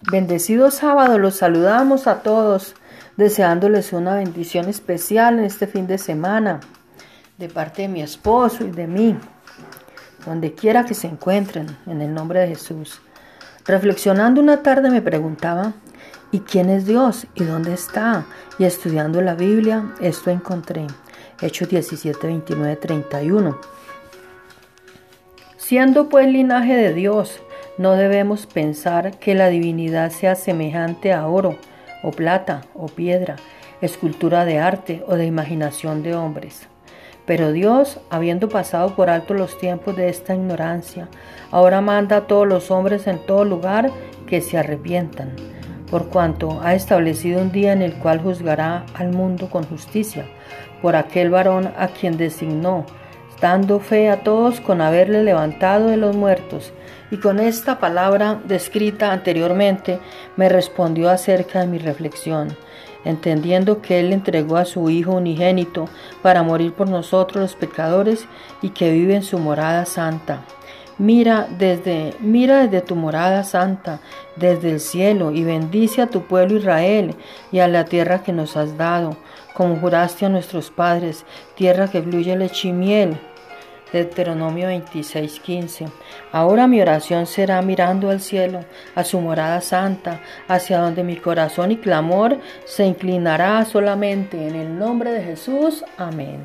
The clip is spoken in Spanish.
Bendecido sábado, los saludamos a todos, deseándoles una bendición especial en este fin de semana, de parte de mi esposo y de mí, donde quiera que se encuentren, en el nombre de Jesús. Reflexionando una tarde me preguntaba, ¿y quién es Dios? ¿Y dónde está? Y estudiando la Biblia, esto encontré. Hechos 17, 29, 31. Siendo pues linaje de Dios, no debemos pensar que la divinidad sea semejante a oro, o plata, o piedra, escultura de arte o de imaginación de hombres. Pero Dios, habiendo pasado por alto los tiempos de esta ignorancia, ahora manda a todos los hombres en todo lugar que se arrepientan, por cuanto ha establecido un día en el cual juzgará al mundo con justicia, por aquel varón a quien designó, dando fe a todos con haberle levantado de los muertos. Y con esta palabra descrita anteriormente me respondió acerca de mi reflexión, entendiendo que Él entregó a su Hijo unigénito para morir por nosotros los pecadores y que vive en su morada santa. Mira desde, mira desde tu morada santa, desde el cielo, y bendice a tu pueblo Israel y a la tierra que nos has dado, como juraste a nuestros padres, tierra que fluye leche y miel Deuteronomio 26:15. Ahora mi oración será mirando al cielo, a su morada santa, hacia donde mi corazón y clamor se inclinará solamente en el nombre de Jesús. Amén.